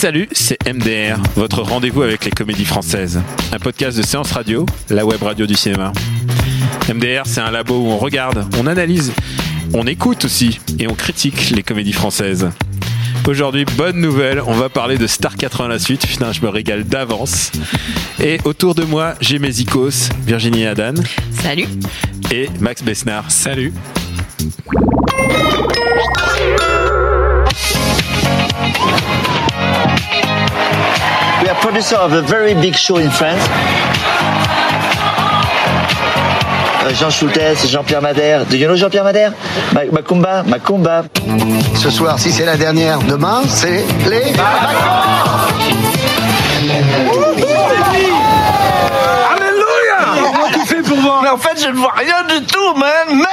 Salut, c'est MDR, votre rendez-vous avec les comédies françaises. Un podcast de séance radio, la web radio du cinéma. MDR, c'est un labo où on regarde, on analyse, on écoute aussi et on critique les comédies françaises. Aujourd'hui, bonne nouvelle, on va parler de Star 80 la suite. Putain, je me régale d'avance. Et autour de moi, j'ai mes icos, Virginie Adan Salut. et Max Besnard. Salut. We are producer of a very big show in France. Euh, Jean Schultes, Jean-Pierre Madère. Do you know Jean-Pierre Madère? Ma- Macumba, Macumba. Ce soir, si c'est la dernière, demain, c'est les Mais en fait, je ne vois rien du tout, man. Mais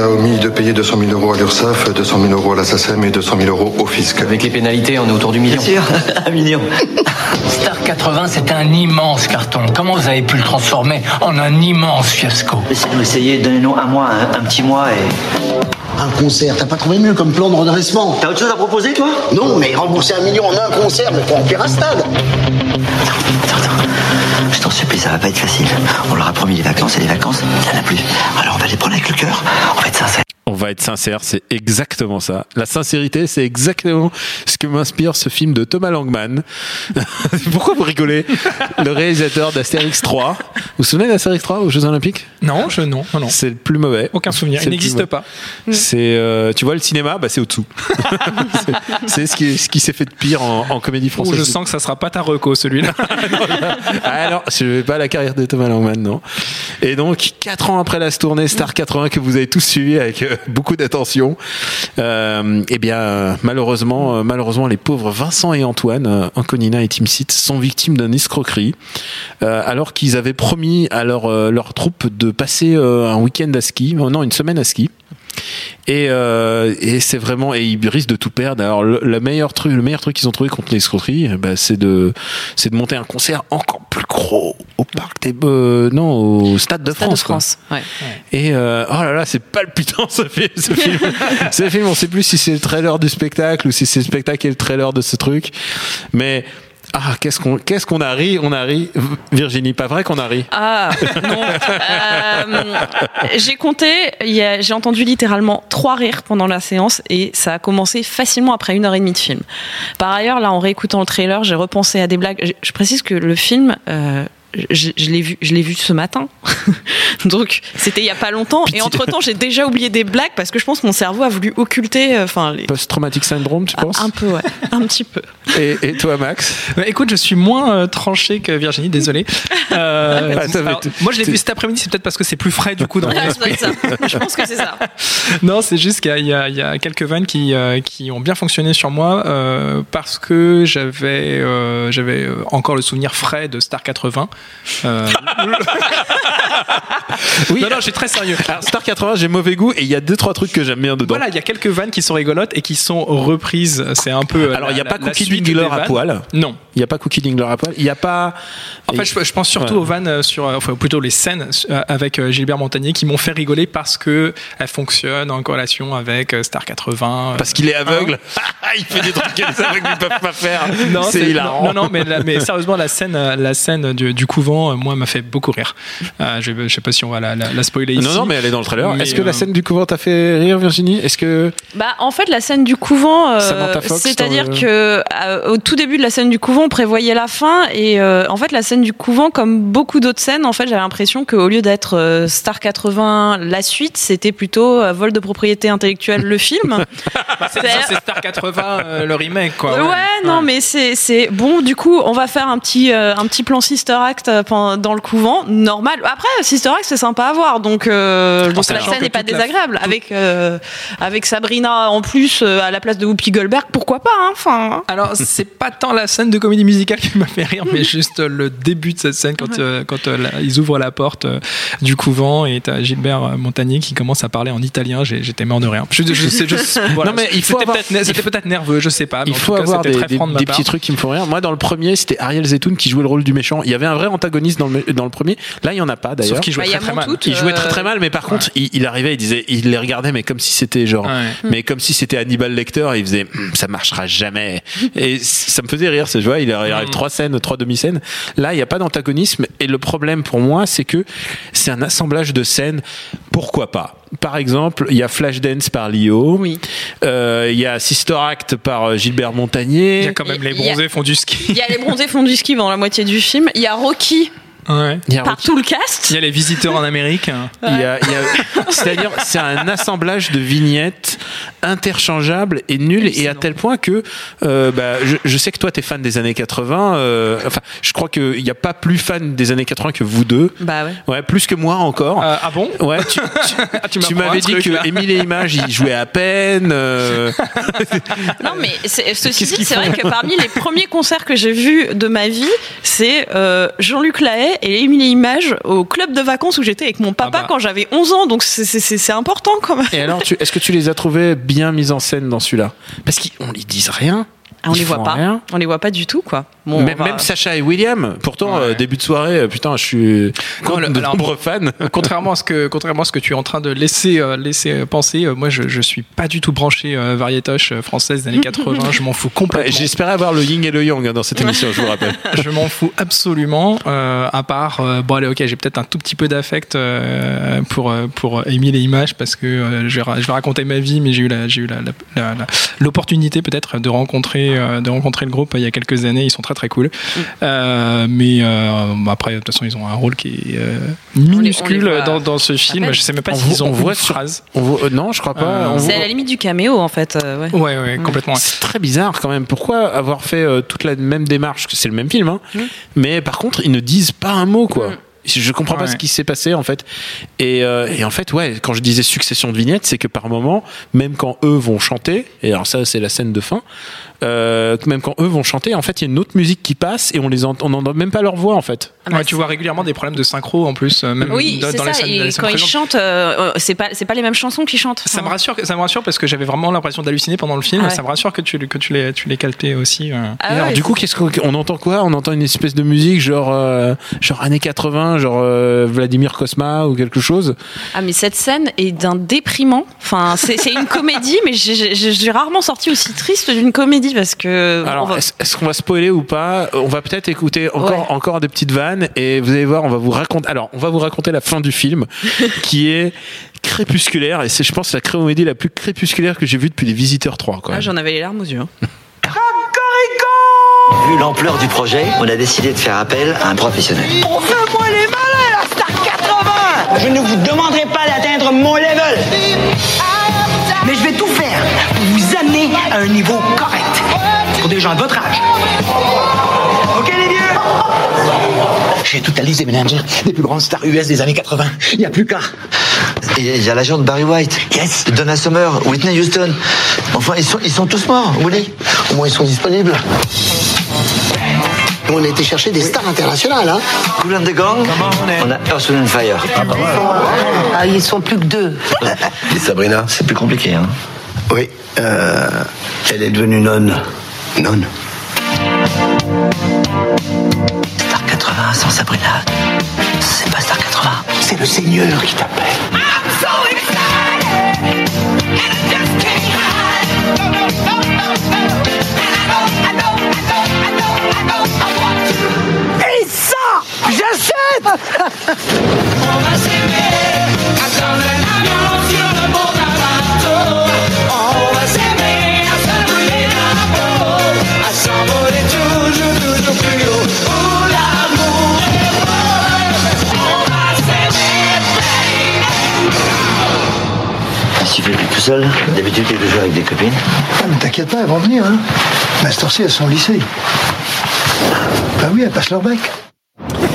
Maurice a omis de payer 200 000 euros à l'URSSAF, 200 000 euros à la SACEM et 200 000 euros au fisc. Avec les pénalités, on est autour du million. Bien sûr, un million. Star 80, c'est un immense carton. Comment vous avez pu le transformer en un immense fiasco? Laissez-nous essayer, donnez-nous un mois, un, un petit mois et... Un concert, t'as pas trouvé mieux comme plan de redressement? T'as autre chose à proposer, toi? Non, mais rembourser un million en un concert, mais faut remplir un stade ça va pas être facile. On leur a promis les vacances et les vacances, ça n'a plus. Alors on va les prendre avec le cœur. On va être sincère. On va être sincère, c'est exactement ça. La sincérité, c'est exactement ce que m'inspire ce film de Thomas Langman. Pourquoi vous rigolez Le réalisateur d'Astérix 3. Vous vous souvenez d'Astérix 3 aux Jeux Olympiques? Non, je non, non, non. C'est le plus mauvais. Aucun souvenir. Il n'existe pas. C'est, euh, tu vois, le cinéma, bah, c'est au-dessous. c'est, c'est ce qui, ce qui s'est fait de pire en, en comédie Oh, française. je sens que ça sera pas ta reco celui-là. Ah non, je vais pas la carrière de Thomas Langman, non. Et donc, quatre ans après la tournée Star 80 que vous avez tous suivi avec euh, beaucoup d'attention, euh, eh bien, euh, malheureusement, euh, malheureusement, les pauvres Vincent et Antoine, Anconina et Tim Seat, sont victimes d'une escroquerie, alors qu'ils avaient promis à leur, leur troupe de passer un week-end à ski, non, une semaine à ski. Et, euh, et c'est vraiment et ils risquent de tout perdre. Alors le, le meilleur truc, le meilleur truc qu'ils ont trouvé contre l'escroquerie, eh ben, c'est de c'est de monter un concert encore plus gros au parc des euh, non au stade de France. de quoi. France. Ouais. Et euh, oh là là, c'est palpitant ce film. Ce film, ce film on sait plus si c'est le trailer du spectacle ou si c'est le spectacle et le trailer de ce truc. Mais ah qu'est-ce qu'on qu'est-ce qu'on a ri, on a ri. Virginie, pas vrai qu'on a ri? Ah non. Euh, j'ai compté, j'ai entendu littéralement trois rires pendant la séance et ça a commencé facilement après une heure et demie de film. Par ailleurs, là, en réécoutant le trailer, j'ai repensé à des blagues. Je, je précise que le film. euh, je, je l'ai vu, je l'ai vu ce matin, donc c'était il y a pas longtemps. Et entre temps, j'ai déjà oublié des blagues parce que je pense que mon cerveau a voulu occulter, euh, les... Post-traumatic syndrome, tu penses un peu, ouais, un petit peu. et, et toi, Max Bah, écoute, je suis moins euh, tranché que Virginie, désolé. Euh, Ah, alors, être- moi, je l'ai vu cet après-midi, c'est peut-être parce que c'est plus frais du coup dans mon Ah, esprit. ça. Je pense que c'est ça. Non, c'est juste qu'il y, y a- quelques vannes qui, euh, qui ont bien fonctionné sur moi euh, parce que j'avais j'avais euh, encore le souvenir frais de Star 80. Euh, Oui. non, non, je suis très sérieux. Alors, Star 80, j'ai mauvais goût et il y a deux trois trucs que j'aime bien dedans. Voilà, il y a quelques vannes qui sont rigolotes et qui sont reprises. C'est un peu. euh, Alors, il n'y a pas Cookie Dingler à poil. Non. Il n'y a pas Cookie Dingler à poil. Il n'y a pas. En fait, je, je pense surtout Ouais. aux vannes euh, sur, enfin plutôt les scènes avec Gilbert Montagnier qui m'ont fait rigoler parce que elles fonctionnent en corrélation avec Star 80. euh, Parce qu'il est aveugle. il fait des trucs que les aveugles ne peuvent pas faire. Non, c'est hilarant. Non, non, mais, la- mais sérieusement, la scène, la scène du, du couvent, euh, moi, m'a fait beaucoup rire. Euh, Euh, je, je sais pas si on va la, la, la spoiler ici. Non, non, mais elle est dans le trailer. Est-ce que euh, la scène du couvent t'a fait rire, Virginie? Est-ce que. Bah, en fait, la scène du couvent, euh, c'est-à-dire que euh, au tout début de la scène du couvent, on prévoyait la fin et euh, en fait, la scène du couvent, comme beaucoup d'autres scènes, en fait, j'avais l'impression qu'au lieu d'être euh, Star 80 la suite, c'était plutôt euh, vol de propriété intellectuelle le film. Bah, c'est ça, c'est Star 80, euh, le remake, quoi. Ouais, non, mais c'est c'est bon. Du coup, on va faire un petit euh, un petit plan Sister Act euh, dans le couvent, normal. Après, Sister Act, c'est sympa à voir, donc euh, donc la scène n'est pas la- désagréable. Avec euh, avec Sabrina en plus euh, à la place de Whoopi Goldberg, pourquoi pas hein, Enfin, Alors, c'est pas tant la scène de comédie musicale qui m'a fait rire, mais juste le début de cette scène quand, euh, quand euh, ils ouvrent la porte euh, du couvent et t'as Gilbert Montagnier qui commence à parler en italien. J'étais mort de rire. Je, je sais, je- voilà. Non, mais il faut C'était avoir- peut-être ne- c'était peut-être nerveux, je sais pas. Mais Il en faut tout cas, avoir c'était des, très des- franc de ma des petits trucs qui me font rire. Moi, dans le premier, c'était Ariel Zetoun qui jouait le rôle du méchant. Il y avait un vrai antagoniste dans le, dans le premier. Là, il y en a pas d'ailleurs. Sauf qu'il jouait Bah, très très mal. Il jouait Euh, très très mal, mais par contre, il, il arrivait, il disait, il les regardait, mais comme si c'était genre, Ouais. mais comme si c'était Hannibal Lecter, il faisait, ça marchera jamais. Et ça me faisait rire, ce jeu. Il arrive Mm. trois scènes, trois demi-scènes. Là, il n'y a pas d'antagonisme. Et le problème pour moi, c'est que c'est un assemblage de scènes. Pourquoi pas? Par exemple, il y a Flashdance par Lio. Oui. Euh, Il y a Sister Act par euh, Gilbert Montagnier. Il y a quand même les a- bronzés font du ski. il y a les bronzés font du ski pendant la moitié du film. Il y a Rocky Ouais. Il y a par tout le cast. Il y a les visiteurs en Amérique. A- c'est-à-dire, c'est un assemblage de vignettes interchangeables et nulles, et à tel point que, euh, bah, je, je sais que toi, t'es fan des années 80. euh, enfin, je crois qu'il n'y a pas plus fan des années 80 que vous deux. Bah ouais. Ouais, plus que moi encore. Euh, ah bon? Ouais, tu, tu- Ah, tu tu m'apprends m'avais dit truc, que là. Émile et Images, ils jouaient à peine. euh, Non, mais c'est- ceci dit, c'est vrai que parmi les premiers concerts que j'ai vus de ma vie, c'est euh, Jean-Luc Lahaye et Émilie Image au club de vacances où j'étais avec mon papa Ah bah. quand j'avais 11 ans. Donc c'est- important quand même. Et alors, est-ce que tu les as trouvés bien mis en scène dans celui-là? Parce qu'on les disent rien. Ah, on Ils les voit pas. rien. On les voit pas du tout, quoi. Bon, même, on va- même Sacha et William, pourtant Ouais. euh, début de soirée, euh, putain, je suis Non, le- de alors- nombreux fans. contrairement à ce que contrairement à ce que tu es en train de laisser euh, laisser penser, euh, moi je, je suis pas du tout branché euh, variétoche française des années 80. je m'en fous Ouais, complètement. J'espérais avoir le yin et le yang hein, dans cette émission, je vous rappelle. je m'en fous absolument. euh, à part euh, bon allez ok j'ai peut-être un tout petit peu d'affect euh, pour euh, pour Émile et Images parce que euh, je, vais, ra- je vais raconter ma vie mais j'ai eu la j'ai eu la- la- la- la- l'opportunité peut-être de rencontrer euh, de rencontrer le groupe il y a quelques années ils sont très très cool Euh, mais euh, après de toute façon ils ont un rôle qui est euh, les- on minuscule voit dans, dans ce film je sais même pas s'ils voit- ont on voit une sur- phrase On voit- euh, non, je crois pas. Euh, C'est voit- à la limite du caméo en fait. euh, ouais. ouais ouais complètement. C'est très bizarre quand même. Pourquoi avoir fait euh, toute la même démarche? Que C'est le même film, hein. mais par contre, ils ne disent pas un mot, quoi. Je comprends pas ce qui s'est passé en fait. Et, euh, et en fait, ouais, quand je disais succession de vignettes, c'est que par moment, même quand eux vont chanter, et alors ça, c'est la scène de fin, euh, même quand eux vont chanter, en fait, il y a une autre musique qui passe et on les entend, on n'entend même pas leur voix en fait. Ah bah, Ouais, tu vois régulièrement des problèmes de synchro en plus euh, même Oui, dans, les ça. scènes, Et quand ils chantent, c'est pas c'est pas les mêmes chansons qu'ils chantent. Ça me rassure, ça me rassure parce que j'avais vraiment l'impression d'halluciner pendant le film. Ah ouais. Ça me rassure que tu, que tu les, tu les aussi. euh. ah Et alors, ouais, du coup, qu'est-ce qu'on on entend quoi? On entend une espèce de musique genre, euh, genre années 80, genre euh, Vladimir Kosma ou quelque chose. Ah mais cette scène est d'un déprimant. Enfin, c'est une comédie, mais j'ai- rarement sorti aussi triste d'une comédie parce que. Alors, va- est-ce est-ce qu'on va spoiler ou pas? On va peut-être écouter encore, Ouais. encore des petites vannes et vous allez voir, on va vous raconter. Alors, on va vous raconter la fin du film qui est crépusculaire et c'est, je pense, la comédie la plus crépusculaire que j'ai vue depuis Les Visiteurs 3. Quoi. Ah, J'en avais les larmes aux yeux. hein. Vu l'ampleur du projet, on a décidé de faire appel à un professionnel. On fait moi les malins, la Star 80 Je ne vous demanderai pas d'atteindre mon level. Mais je vais tout faire pour vous amener à un niveau correct. Pour des gens de votre âge. Ok les vieux? J'ai toute la liste des managers des plus grandes stars US des années 80. Il n'y a plus qu'à. Il y a- l'agent de Barry White, Yes. Donna Summer, Whitney Houston. Enfin, ils sont, ils sont tous morts, Willy. Au moins ils sont disponibles. On a été chercher des stars internationales, hein Cool and the Gang, on a Earth, Wind and Fire. Ah, ils sont plus que deux. Et Sabrina, c'est plus compliqué, hein. Oui, euh, elle est devenue nonne. Nonne Star 80 sans Sabrina, c'est pas Star 80. C'est le Seigneur qui t'appelle. J'achète On va s'aimer Attendre l'avion sur le bord d'un bateau On va s'aimer à se brûler la peau À s'envoler toujours, toujours plus haut Où l'amour est beau On va s'aimer, Si tu fais plus tout seul, d'habitude t'es toujours avec des copines? Ah, mais t'inquiète pas, elles vont venir, hein. Mais à cette heure-ci, elles sont au lycée. Bah oui, elles passent leur bac.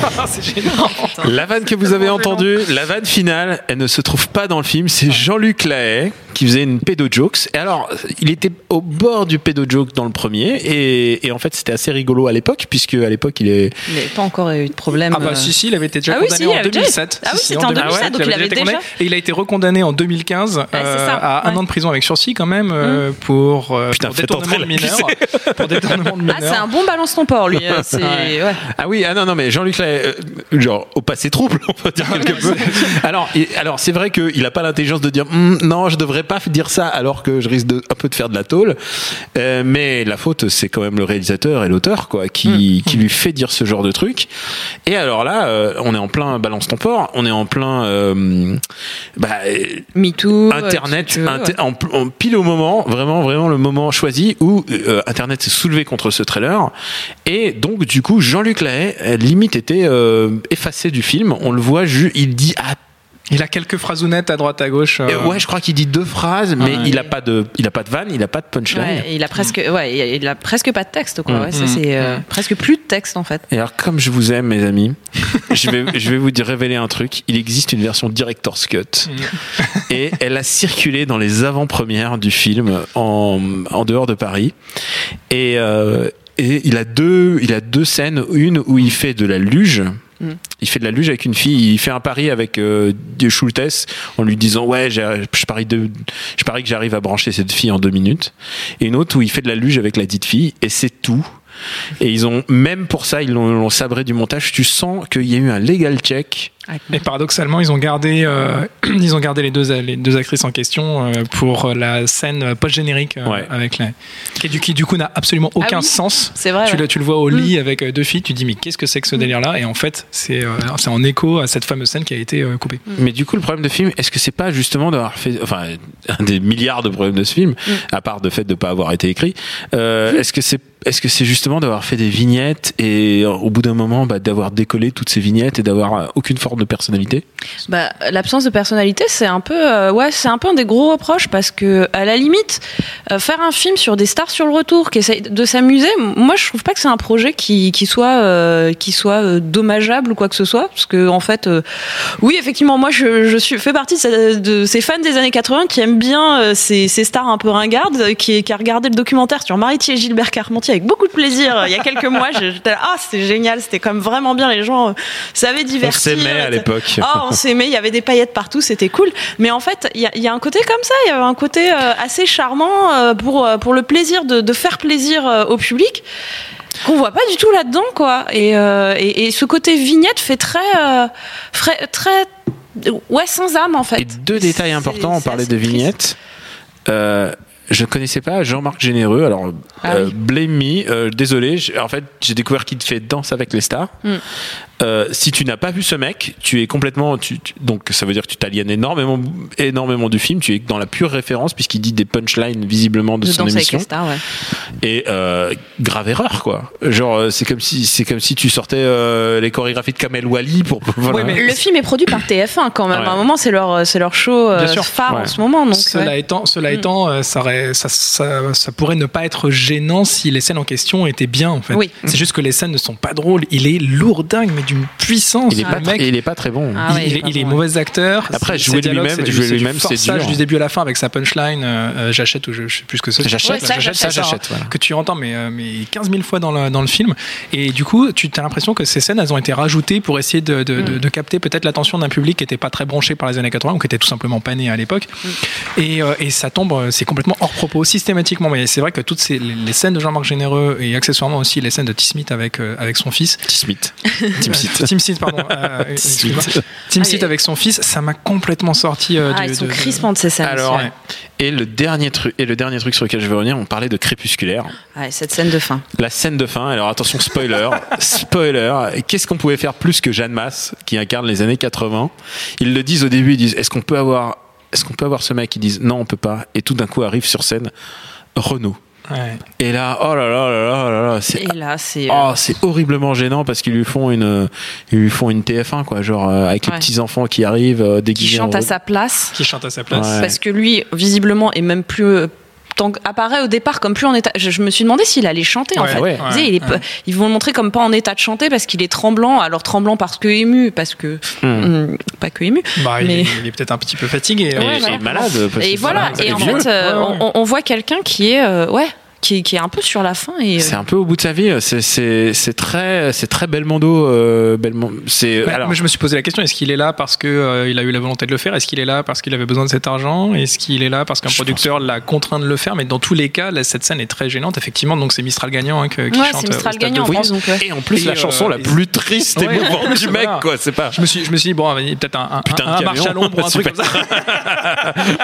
c'est génial. La vanne que vous avez entendue, la vanne finale, elle ne se trouve pas dans le film. C'est Jean-Luc Lahaye qui faisait une pédo-jokes. Et alors, il était au bord du pédo-joke dans le premier. Et, et en fait, c'était assez rigolo à l'époque, puisque à l'époque, il est. Il n'avait pas encore eu de problème. Ah bah euh, si si, il avait été déjà Ah oui, condamné si, il en avait déjà- 2007. Ah oui, Si, si, c'était en 2007, ouais, donc il avait été déjà- condamné. Et il a été recondamné en 2015 c'est euh, ça, à un an de prison avec sursis quand même euh, pour, euh, Putain, pour détournement de la mineurs. pour détournement de mineurs. Ah, c'est un bon balance ton port, lui. euh, C'est Ouais. ouais. Ah oui, ah non, non, mais Jean-Luc euh, genre, au passé trouble, on peut dire quelque peu. Alors, alors c'est vrai qu'il n'a pas l'intelligence de dire, Hum, non, je devrais pas dire ça, alors que je risque de, un peu de faire de la tôle. Euh, mais la faute, c'est quand même le réalisateur et l'auteur, quoi, qui, qui lui fait dire ce genre de truc. Et alors là, euh, on est en plein balance ton port, on est en plein, euh, bah, MeToo. Internet, si tu veux, inter- ouais. en, en pile au moment, vraiment, vraiment le moment choisi où Internet s'est soulevé contre ce trailer. Et donc, du coup, Jean-Luc Lahaye, limite, était effacé du film. On le voit, il dit ah, Il a quelques phraseonnettes à droite à gauche. euh, euh, ouais, je crois qu'il dit deux phrases, mais Ouais. il a pas de, il a pas de vanne, il a pas de punchline. Ouais, il a presque, ouais, il a presque pas de texte, quoi. Mm. Ouais, ça Mm. c'est euh, presque plus de texte en fait. Et alors, comme je vous aime, mes amis, je vais, je vais vous dire, révéler un truc. Il existe une version Director's Cut. Et elle a circulé dans les avant-premières du film en, en dehors de Paris. Et, euh, et il a deux, il a deux scènes. Une où il fait de la luge. Mm. Il fait de la luge avec une fille. Il fait un pari avec euh, de Schultes en lui disant ouais, je parie je parie que j'arrive à brancher cette fille en deux minutes. Et une autre où il fait de la luge avec la dite fille. Et c'est tout. Et ils ont même pour ça ils l'ont sabré du montage. Tu sens qu'il y a eu un legal check. Et paradoxalement, ils ont gardé, euh, ils ont gardé les deux, les deux actrices en question euh, pour la scène post-générique euh, Ouais. avec la, qui, du, qui du coup n'a absolument Ah aucun oui, sens. c'est vrai, Tu, ouais. le, tu le vois au lit avec euh, deux filles, tu te dis mais qu'est-ce que c'est que ce délire-là? Et en fait, c'est euh, en écho à cette fameuse scène qui a été euh, coupée. Mais du coup, le problème de film, est-ce que c'est pas justement d'avoir fait, enfin, un des milliards de problèmes de ce film, à part de fait de pas avoir été écrit, euh, est-ce que c'est est-ce que c'est justement d'avoir fait des vignettes et euh, au bout d'un moment bah, d'avoir décollé toutes ces vignettes et d'avoir euh, aucune forme de personnalité? Bah, l'absence de personnalité, c'est un peu, euh, ouais, un peu un des gros reproches parce que, à la limite, faire un film sur des stars sur le retour qui essayent de s'amuser, moi, je trouve pas que c'est un projet qui, qui soit, qui soit dommageable ou quoi que ce soit, parce que, en fait, oui, effectivement, moi, je, suis, fais partie de, ces- fans des années 80 qui aiment bien ces, stars un peu ringardes, qui, qui a regardé le documentaire sur Maritier et Gilbert Carpentier avec beaucoup de plaisir il y a quelques mois. J'étais là, ah, c'était génial, c'était quand même vraiment bien, les gens euh, savaient On divertir. s'aimait à l'époque. Ah, on s'aimait, il y avait des paillettes partout, c'était cool. Mais en fait, il y a, il y a un côté comme ça, il y avait un côté euh, assez charmant euh, pour, pour le plaisir de, de faire plaisir au public qu'on voit pas du tout là-dedans, quoi. Et, euh, et, et ce côté vignette fait très, euh, frais- très, ouais, sans âme en fait. Et deux détails importants, on parlait de vignettes. Euh, je ne connaissais pas Jean-Marc Généreux, alors Ah euh, blame me, euh, désolé, en fait j'ai découvert qu'il fait Danse avec les stars. Mm. Euh, si tu n'as pas vu ce mec, tu es complètement, tu- tu- donc ça veut dire que tu t'aliènes énormément, énormément du film, tu es dans la pure référence puisqu'il dit des punchlines visiblement de De son émission. les stars, ouais. Et euh, grave erreur quoi. Genre euh, c'est comme si c'est comme si tu sortais euh, les chorégraphies de Kamel Wally pour voilà. Le film est produit par TF1 quand même. Ouais. À un moment, c'est leur, c'est leur show euh, phare Ouais. en ce moment. Donc, cela ouais. étant, cela Mm. étant ça, aurait- ça, ça, ça pourrait ne pas être gênant si les scènes en question étaient bien. En fait. Oui. C'est juste que les scènes ne sont pas drôles. Il est lourdingue, mais d'une puissance. il est pas mec. très- il est pas très bon. Ah il, ouais, il est est, pas il est bon, mauvais acteur. Après, jouer lui-même- c'est du- jouer de c'est du lui-même, c'est dur. du début à la fin avec sa punchline. euh, euh, j'achète ou je, je sais plus ce que c'est. J'achète, Ouais, j'achète, ça, j'achète, voilà. Que tu entends mais, euh, mais 15 000 fois dans le, dans le film. Et du coup, tu as l'impression que ces scènes, elles ont été rajoutées pour essayer de, de, Mm. de- de capter peut-être l'attention d'un public qui n'était pas très branché par les années 80 ou qui était tout simplement pané à l'époque. Mm. Et, euh, et ça tombe, c'est complètement hors propos systématiquement. Mais c'est vrai que toutes ces, les, les scènes de Jean-Marc Généreux et accessoirement aussi les scènes de T. Smith avec, euh, avec son fils. T. Smith. Tim Seat. Team Seat, pardon. euh, excuse-moi. Team Seat avec son fils, ça m'a complètement sorti euh, Ah, du- ils sont de- crispantes ces scènes. Alors, ouais. et le dernier truc, et le dernier truc sur lequel je veux revenir, on parlait de crépusculaire. Ouais, cette scène de fin. La scène de fin, alors attention, spoiler, spoiler, qu'est-ce qu'on pouvait faire plus que Jeanne Masse, qui incarne les années 80 Ils le disent au début, ils disent, est-ce qu'on peut avoir, est-ce qu'on peut avoir ce mec? Ils disent, non, on peut pas. Et tout d'un coup arrive sur scène Renault. Ouais. Et là, oh là là là là là là, c'est Et là, c'est. Oh, c'est horriblement gênant parce qu'ils lui font une, ils lui font une TF1 quoi, genre euh, avec les petits enfants qui arrivent euh, qui déguisés en chante à sa place. Qui chante à sa place. Ouais. Parce que lui, visiblement, est même plus. Apparaît au départ comme plus en état. Je, je me suis demandé s'il allait chanter en Ouais, fait. ouais. Il est Ils vont le montrer comme pas en état de chanter parce qu'il est tremblant. Alors tremblant parce que ému, parce que Hmm. hum, pas que ému. Bah, il, Mais- est, il est peut-être un petit peu fatigué. Et, Ouais, et voilà. malade. parce Et voilà. Et en vieux. fait, euh, Ouais, ouais. on, on voit quelqu'un qui est euh, ouais, qui, qui est un peu sur la fin et. C'est un peu au bout de sa vie. C'est c'est c'est très c'est très Belmondo. Euh, Belmond- C'est Bah, alors moi, je me suis posé la question est-ce qu'il est là parce que euh, il a eu la volonté de le faire? Est-ce qu'il est là parce qu'il avait besoin de cet argent? Est-ce qu'il est là parce qu'un Je producteur l'a contraint de le faire? Mais dans tous les cas, là, cette scène est très gênante. Effectivement, donc c'est Mistral gagnant hein, que- qui Ouais, chante. c'est euh, Mistral gagnant de en France. France, donc. ouais. et en plus Et, la euh, chanson la plus triste et Ouais. mouvante du mec quoi. C'est pas. Je me suis, je me suis dit bon, a peut-être un, un, Putain un, marche à l'ombre ou un truc comme ça.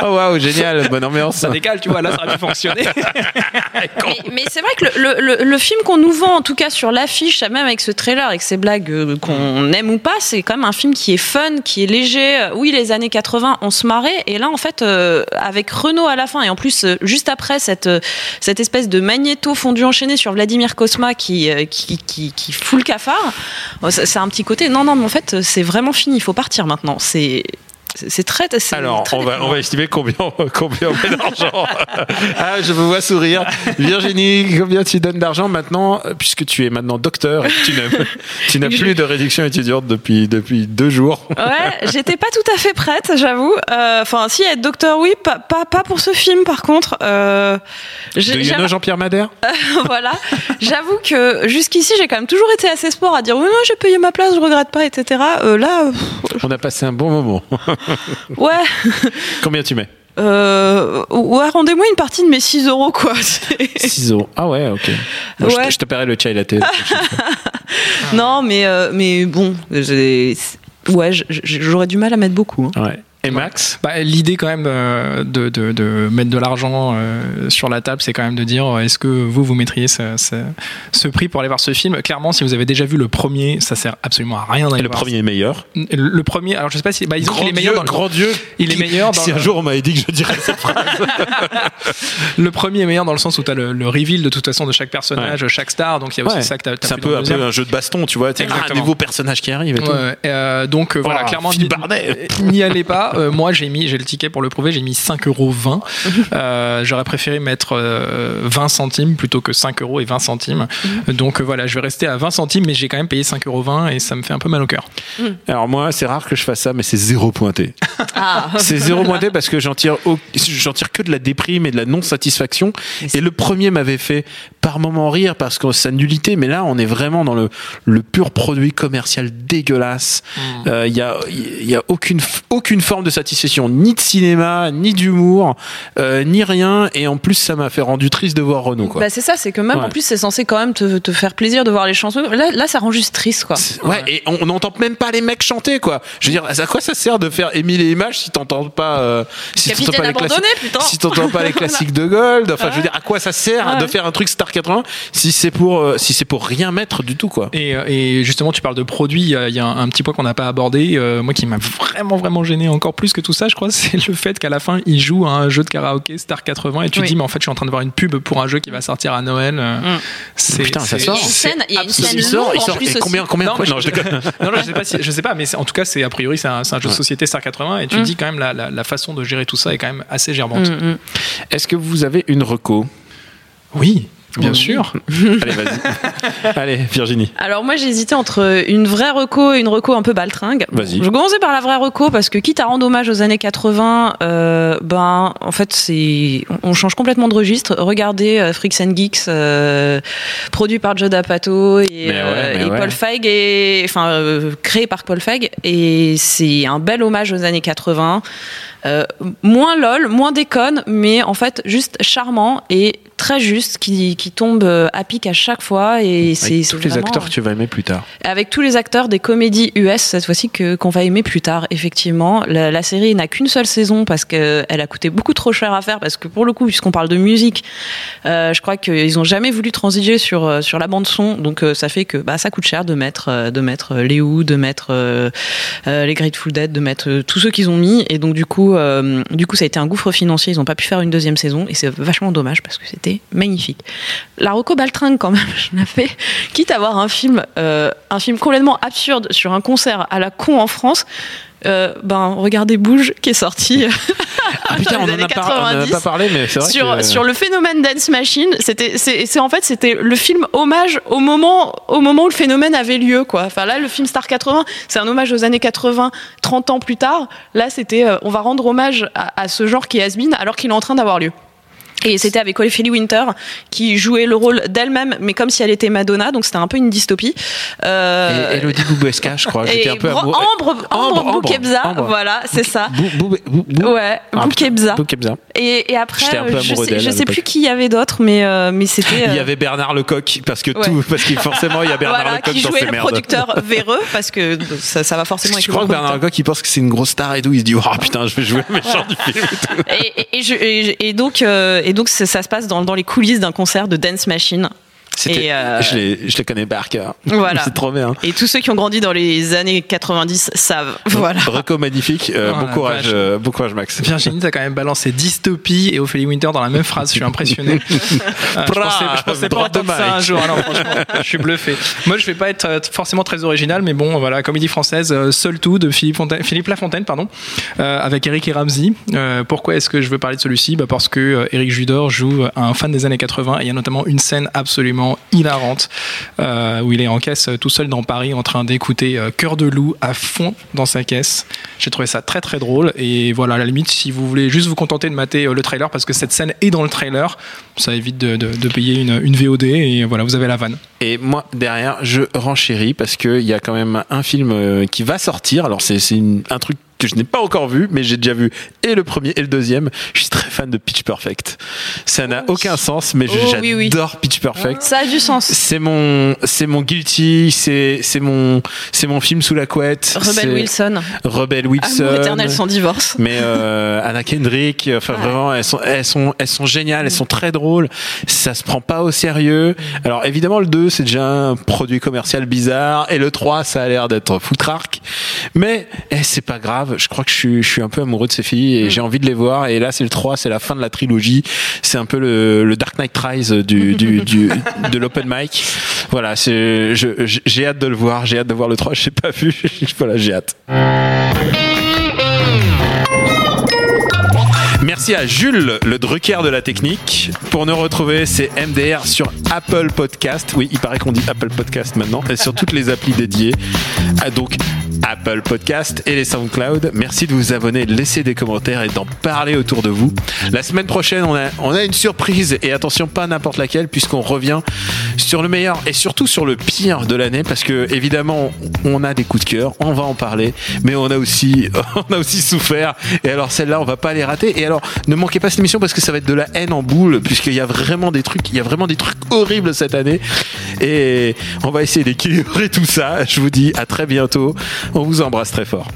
Oh waouh génial bonne ambiance. Ça décale, tu vois. Là, ça aurait pu fonctionner. Mais, mais c'est vrai que le, le- le- le film qu'on nous vend, en tout cas sur l'affiche, même avec ce trailer, avec ces blagues euh, qu'on aime ou pas, c'est quand même un film qui est fun, qui est léger. Oui, les années 80, on se marrait. Et là, en fait, euh, avec Renault à la fin, et en plus, euh, juste après, cette, cette espèce de magnéto fondu enchaîné sur Vladimir Kosma qui, qui, qui, qui fout le cafard, c'est c'est un petit côté. Non, non, mais en fait, c'est vraiment fini. Il faut partir maintenant. C'est. C'est très. c'est Alors, très on va, on va estimer combien, combien on met d'argent. ah, je vous vois sourire. Virginie, combien tu donnes d'argent maintenant, puisque tu es maintenant docteur et que tu n'as, plus de réduction étudiante depuis, depuis deux jours. Ouais, j'étais pas tout à fait prête, j'avoue. Euh, Enfin, si être docteur, oui, pas, pas, pas pour ce film, par contre. Euh, know Jean-Pierre Madère voilà. J'avoue que jusqu'ici, j'ai quand même toujours été assez sport à dire oui, non, j'ai payé ma place, je regrette pas, etc. Euh, là, pff, On a passé un bon moment. Ouais. combien tu mets Euh, ouais, rendez-moi une partie de mes 6 euros, quoi. C'est- 6 euros. Ah ouais, ok. Je, Ouais. te, je te paierai le chai latte. non, mais, euh, mais bon, ouais, j'aurais du mal à mettre beaucoup. hein. Ouais. Et Max? Bah, L'idée quand même euh, de, de, de mettre de l'argent euh, sur la table, c'est quand même de dire euh, est-ce que vous, vous mettriez ce, ce, ce prix pour aller voir ce film? Clairement, si vous avez déjà vu le premier, ça sert absolument à rien d'aller Le voir. premier est meilleur? Le, le premier, alors je sais pas si. Bah, ils ont Grand il est meilleur Dieu, dans le- grand Dieu. Il est meilleur dans Si le- un jour on m'avait dit que je dirais cette phrase. Le premier est meilleur dans le sens où tu as le, le reveal de toute façon de chaque personnage, chaque star, donc il y a aussi Ouais. ça que tu as, C'est un peu, un peu un jeu de baston, tu vois. t'as un nouveau personnage qui arrive et tout. Ouais, euh, donc voilà, clairement, n'y allez pas. Euh, moi, j'ai mis, j'ai le ticket pour le prouver, j'ai mis 5,20 euros. Euh, J'aurais préféré mettre euh, 20 centimes plutôt que 5 euros et 20 centimes. Donc euh, voilà, je vais rester à 20 centimes, mais j'ai quand même payé 5,20 euros et ça me fait un peu mal au cœur. Alors moi, c'est rare que je fasse ça, mais c'est zéro pointé. Ah. C'est zéro pointé parce que j'en tire, au- j'en tire que de la déprime et de la non-satisfaction. Et le premier m'avait fait par moment rire parce que sa nullité, mais là, on est vraiment dans le, le pur produit commercial dégueulasse. Euh, Il y a, il y a aucune, aucune forme de satisfaction, ni de cinéma, ni d'humour, euh, ni rien. Et en plus, ça m'a fait rendu triste de voir Renault. Quoi. Bah, c'est ça, c'est que même Ouais. en plus, c'est censé quand même te, te faire plaisir de voir les chansons. Là, là ça rend juste triste, quoi. Ouais, et on n'entend même pas les mecs chanter, quoi. Je veux dire, à quoi ça sert de faire Émile et Images si t'entends pas, euh, si t'entends pas les classiques, si t'entends pas les classiques de Gold. Enfin, je veux dire, à quoi ça sert Ouais. de faire un truc Star 80 si c'est pour, euh, si c'est pour rien mettre du tout, quoi. Et, et justement, tu parles de produits. Il y a, il y a un, un petit point qu'on n'a pas abordé, euh, moi qui m'a vraiment, vraiment gêné encore plus que tout ça, je crois, c'est le fait qu'à la fin, il joue à un jeu de karaoké Star 80 et tu Oui. dis, mais en fait, je suis en train de voir une pub pour un jeu qui va sortir à Noël. Euh, Mm. c'est- Putain, ça sort. Il y a une scène, il y a une absolument- scène Il sort, il sort. Et combien, combien Non, Non, je déconne. non, je sais pas, si- je sais pas, mais en tout cas, c'est a priori c'est un, jeu de société Star 80 et tu Mm. dis quand même la, la, la façon de gérer tout ça est quand même assez gerbante. Mm. Est-ce que vous avez une reco? Oui, bien Oui. sûr. Allez, vas-y. Allez, Virginie. Alors moi j'ai hésité entre une vraie reco et une reco un peu baltringue. Vas-y. Je vais commencer par la vraie reco parce que quitte à rendre hommage aux années 80, euh, ben en fait c'est on change complètement de registre. Regardez euh, Freaks and Geeks, euh, produit par Joe D'Apato et, Mais ouais, mais et ouais. Paul Feig et enfin euh, créé par Paul Feig et c'est un bel hommage aux années 80. Euh, moins lol, moins déconne, mais en fait juste charmant et très juste, qui, qui tombe euh, à pic à chaque fois et c'est tous les acteurs que tu vas aimer plus tard. avec tous les acteurs des comédies US cette fois-ci que qu'on va aimer plus tard effectivement. La, la série n'a qu'une seule saison parce que elle a coûté beaucoup trop cher à faire parce que pour le coup puisqu'on parle de musique euh, je crois qu'ils ont jamais voulu transiger sur euh, sur la bande son. Donc euh, ça fait que bah ça coûte cher de mettre euh, de mettre euh, les Who de mettre euh, euh, les Grateful Dead de mettre euh, tous ceux qu'ils ont mis. Et donc du coup euh, du coup ça a été un gouffre financier. Ils ont pas pu faire une deuxième saison et c'est vachement dommage parce que c'était magnifique. La Rocco Baltringue quand même je l'ai fait quitte à voir un film euh, un film complètement absurde sur un concert à la con en France euh, ben regardez Bouge qui est sorti. Ah putain, dans on les en a années pas, on en a 90. pas parlé, mais c'est vrai sur, que... sur le phénomène Dance Machine c'était c'est en fait c'était le film hommage au moment au moment où le phénomène avait lieu quoi. Enfin là le film Star 80 c'est un hommage aux années 80 30 ans plus tard. Là c'était euh, on va rendre hommage à, à ce genre qui est has-been alors qu'il est en train d'avoir lieu et c'était avec Ophélie Winter qui jouait le rôle d'elle-même, mais comme si elle était Madonna, donc c'était un peu une dystopie. Euh, Et Elodie Boubesca, je crois. J'étais un peu amoureux. Ambre, Ambre, Ambre, Boukebza, Ambre. voilà, c'est ça. Bou- Bou- Bou- Bou- Ouais, Ah, Boukebza. Boukebza. Et, et après, J'étais un peu je sais, je sais plus qui y avait d'autres, mais, euh, mais c'était. Il y euh, avait Bernard Lecoq, parce que Ouais. tout, parce que forcément, il y a Bernard voilà, Lecoq qui jouait le merdes. producteur véreux, parce que ça, ça va forcément Je crois que Bernard. Lecoq, il pense que c'est une grosse star et tout. Il se dit, oh putain, je vais jouer le méchant du film. et tout. Et, et- et je- et- et donc, euh, et donc ça, se passe dans les coulisses d'un concert de Dance Machine. Euh, je, les, je les connais par cœur. Voilà. c'est trop bien. Et tous ceux qui ont grandi dans les années 90 savent. Voilà. Reco magnifique. euh, Oh bon courage, euh, bon courage, Max. Virginie, t'as quand même balancé dystopie et Ophélie Winter dans la même phrase. Je suis impressionné. Euh, je pensais, je pensais pas de ça un jour. Alors, franchement, je suis bluffé. Moi, je vais pas être forcément très original, mais bon, voilà, comédie française, Seul tout de Philippe, Fontaine- Philippe Lafontaine, pardon, euh, avec Eric et Ramsey. Euh, pourquoi est-ce que je veux parler de celui-ci? Bah Parce que Eric Judor joue un fan des années 80 et il y a notamment une scène absolument hilarante euh, où il est en caisse euh, tout seul dans Paris en train d'écouter euh, Cœur de loup à fond dans sa caisse. J'ai trouvé ça très très drôle et voilà, à la limite, si vous voulez juste vous contenter de mater le trailer parce que cette scène est dans le trailer, ça évite de, payer une, une VOD et voilà, vous avez la vanne. Et moi, derrière, je renchéris parce qu'il y a quand même un film qui va sortir. Alors, c'est un truc que je n'ai pas encore vu, mais j'ai déjà vu et le premier et le deuxième. Je suis très fan de Pitch Perfect. Ça n'a aucun sens, mais Oh, j'adore oui, oui. Pitch Perfect. Ça a du sens. C'est mon, c'est mon guilty, c'est, c'est mon, c'est mon film sous la couette. Rebel Wilson. Rebel Wilson. Amour éternel sans divorce. Mais euh, Anna Kendrick, enfin vraiment, elles sont, elles sont, elles sont géniales, elles sont très drôles. Ça se prend pas au sérieux. Alors évidemment, le 2 c'est déjà un produit commercial bizarre, et le 3 ça a l'air d'être foutraque. Mais eh, c'est pas grave. Je crois que je suis, je suis un peu amoureux de ces filles et j'ai envie de les voir. Et là, c'est le 3 c'est la fin de la trilogie. C'est un peu le, le Dark Knight Rise du, du, du de l'open mic. Voilà, c'est, j'ai hâte de le voir. J'ai hâte de voir le 3 Je l'ai pas vu. voilà, j'ai hâte. Merci à Jules, le Drucker de la technique. Pour nous retrouver, c'est MDR sur Apple Podcast. Oui, il paraît qu'on dit Apple Podcast maintenant. Et sur toutes les applis dédiées. Ah, donc, Apple Podcast et les SoundCloud. Merci de vous abonner, de laisser des commentaires et d'en parler autour de vous. La semaine prochaine, on a, on a une surprise. Et attention, pas n'importe laquelle, puisqu'on revient sur le meilleur et surtout sur le pire de l'année. Parce que, évidemment, on a des coups de cœur. On va en parler. Mais on a aussi, on a aussi souffert. Et alors, celle-là, on va pas les rater. Et alors, ne manquez pas cette émission parce que ça va être de la haine en boule, puisqu'il y a vraiment des trucs, il y a vraiment des trucs horribles cette année. Et on va essayer d'équilibrer tout ça. Je vous dis à très bientôt. On vous embrasse très fort.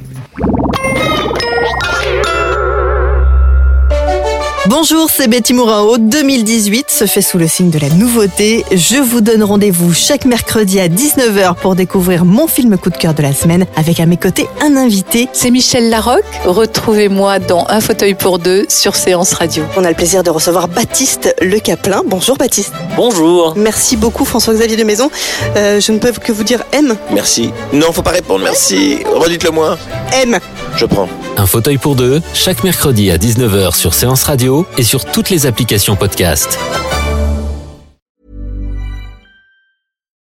Bonjour, c'est Betty Mourao. 2018 se fait sous le signe de la nouveauté. Je vous donne rendez-vous chaque mercredi à 19h pour découvrir mon film coup de cœur de la semaine avec à mes côtés un invité. C'est Michel Larocque. Retrouvez-moi dans Un fauteuil pour deux sur Séance Radio. On a le plaisir de recevoir Baptiste Le Caplin. Bonjour Baptiste. Bonjour. Merci beaucoup François-Xavier de Maison. Euh, je ne peux que vous dire M. Merci. Non, faut pas répondre, merci. Redites-le moi. M. Je prends. Un fauteuil pour deux, chaque mercredi à 19h sur Séance Radio et sur toutes les applications podcast.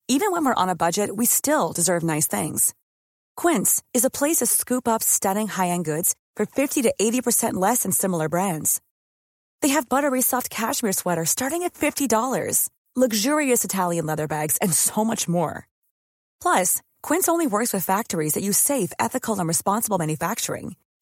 Even when we're on a budget, we still deserve nice things. Quince is a place to scoop up stunning high-end goods for 50 to 80% less than similar brands. They have buttery soft cashmere sweaters starting at $50, luxurious Italian leather bags, and so much more. Plus, Quince only works with factories that use safe, ethical, and responsible manufacturing.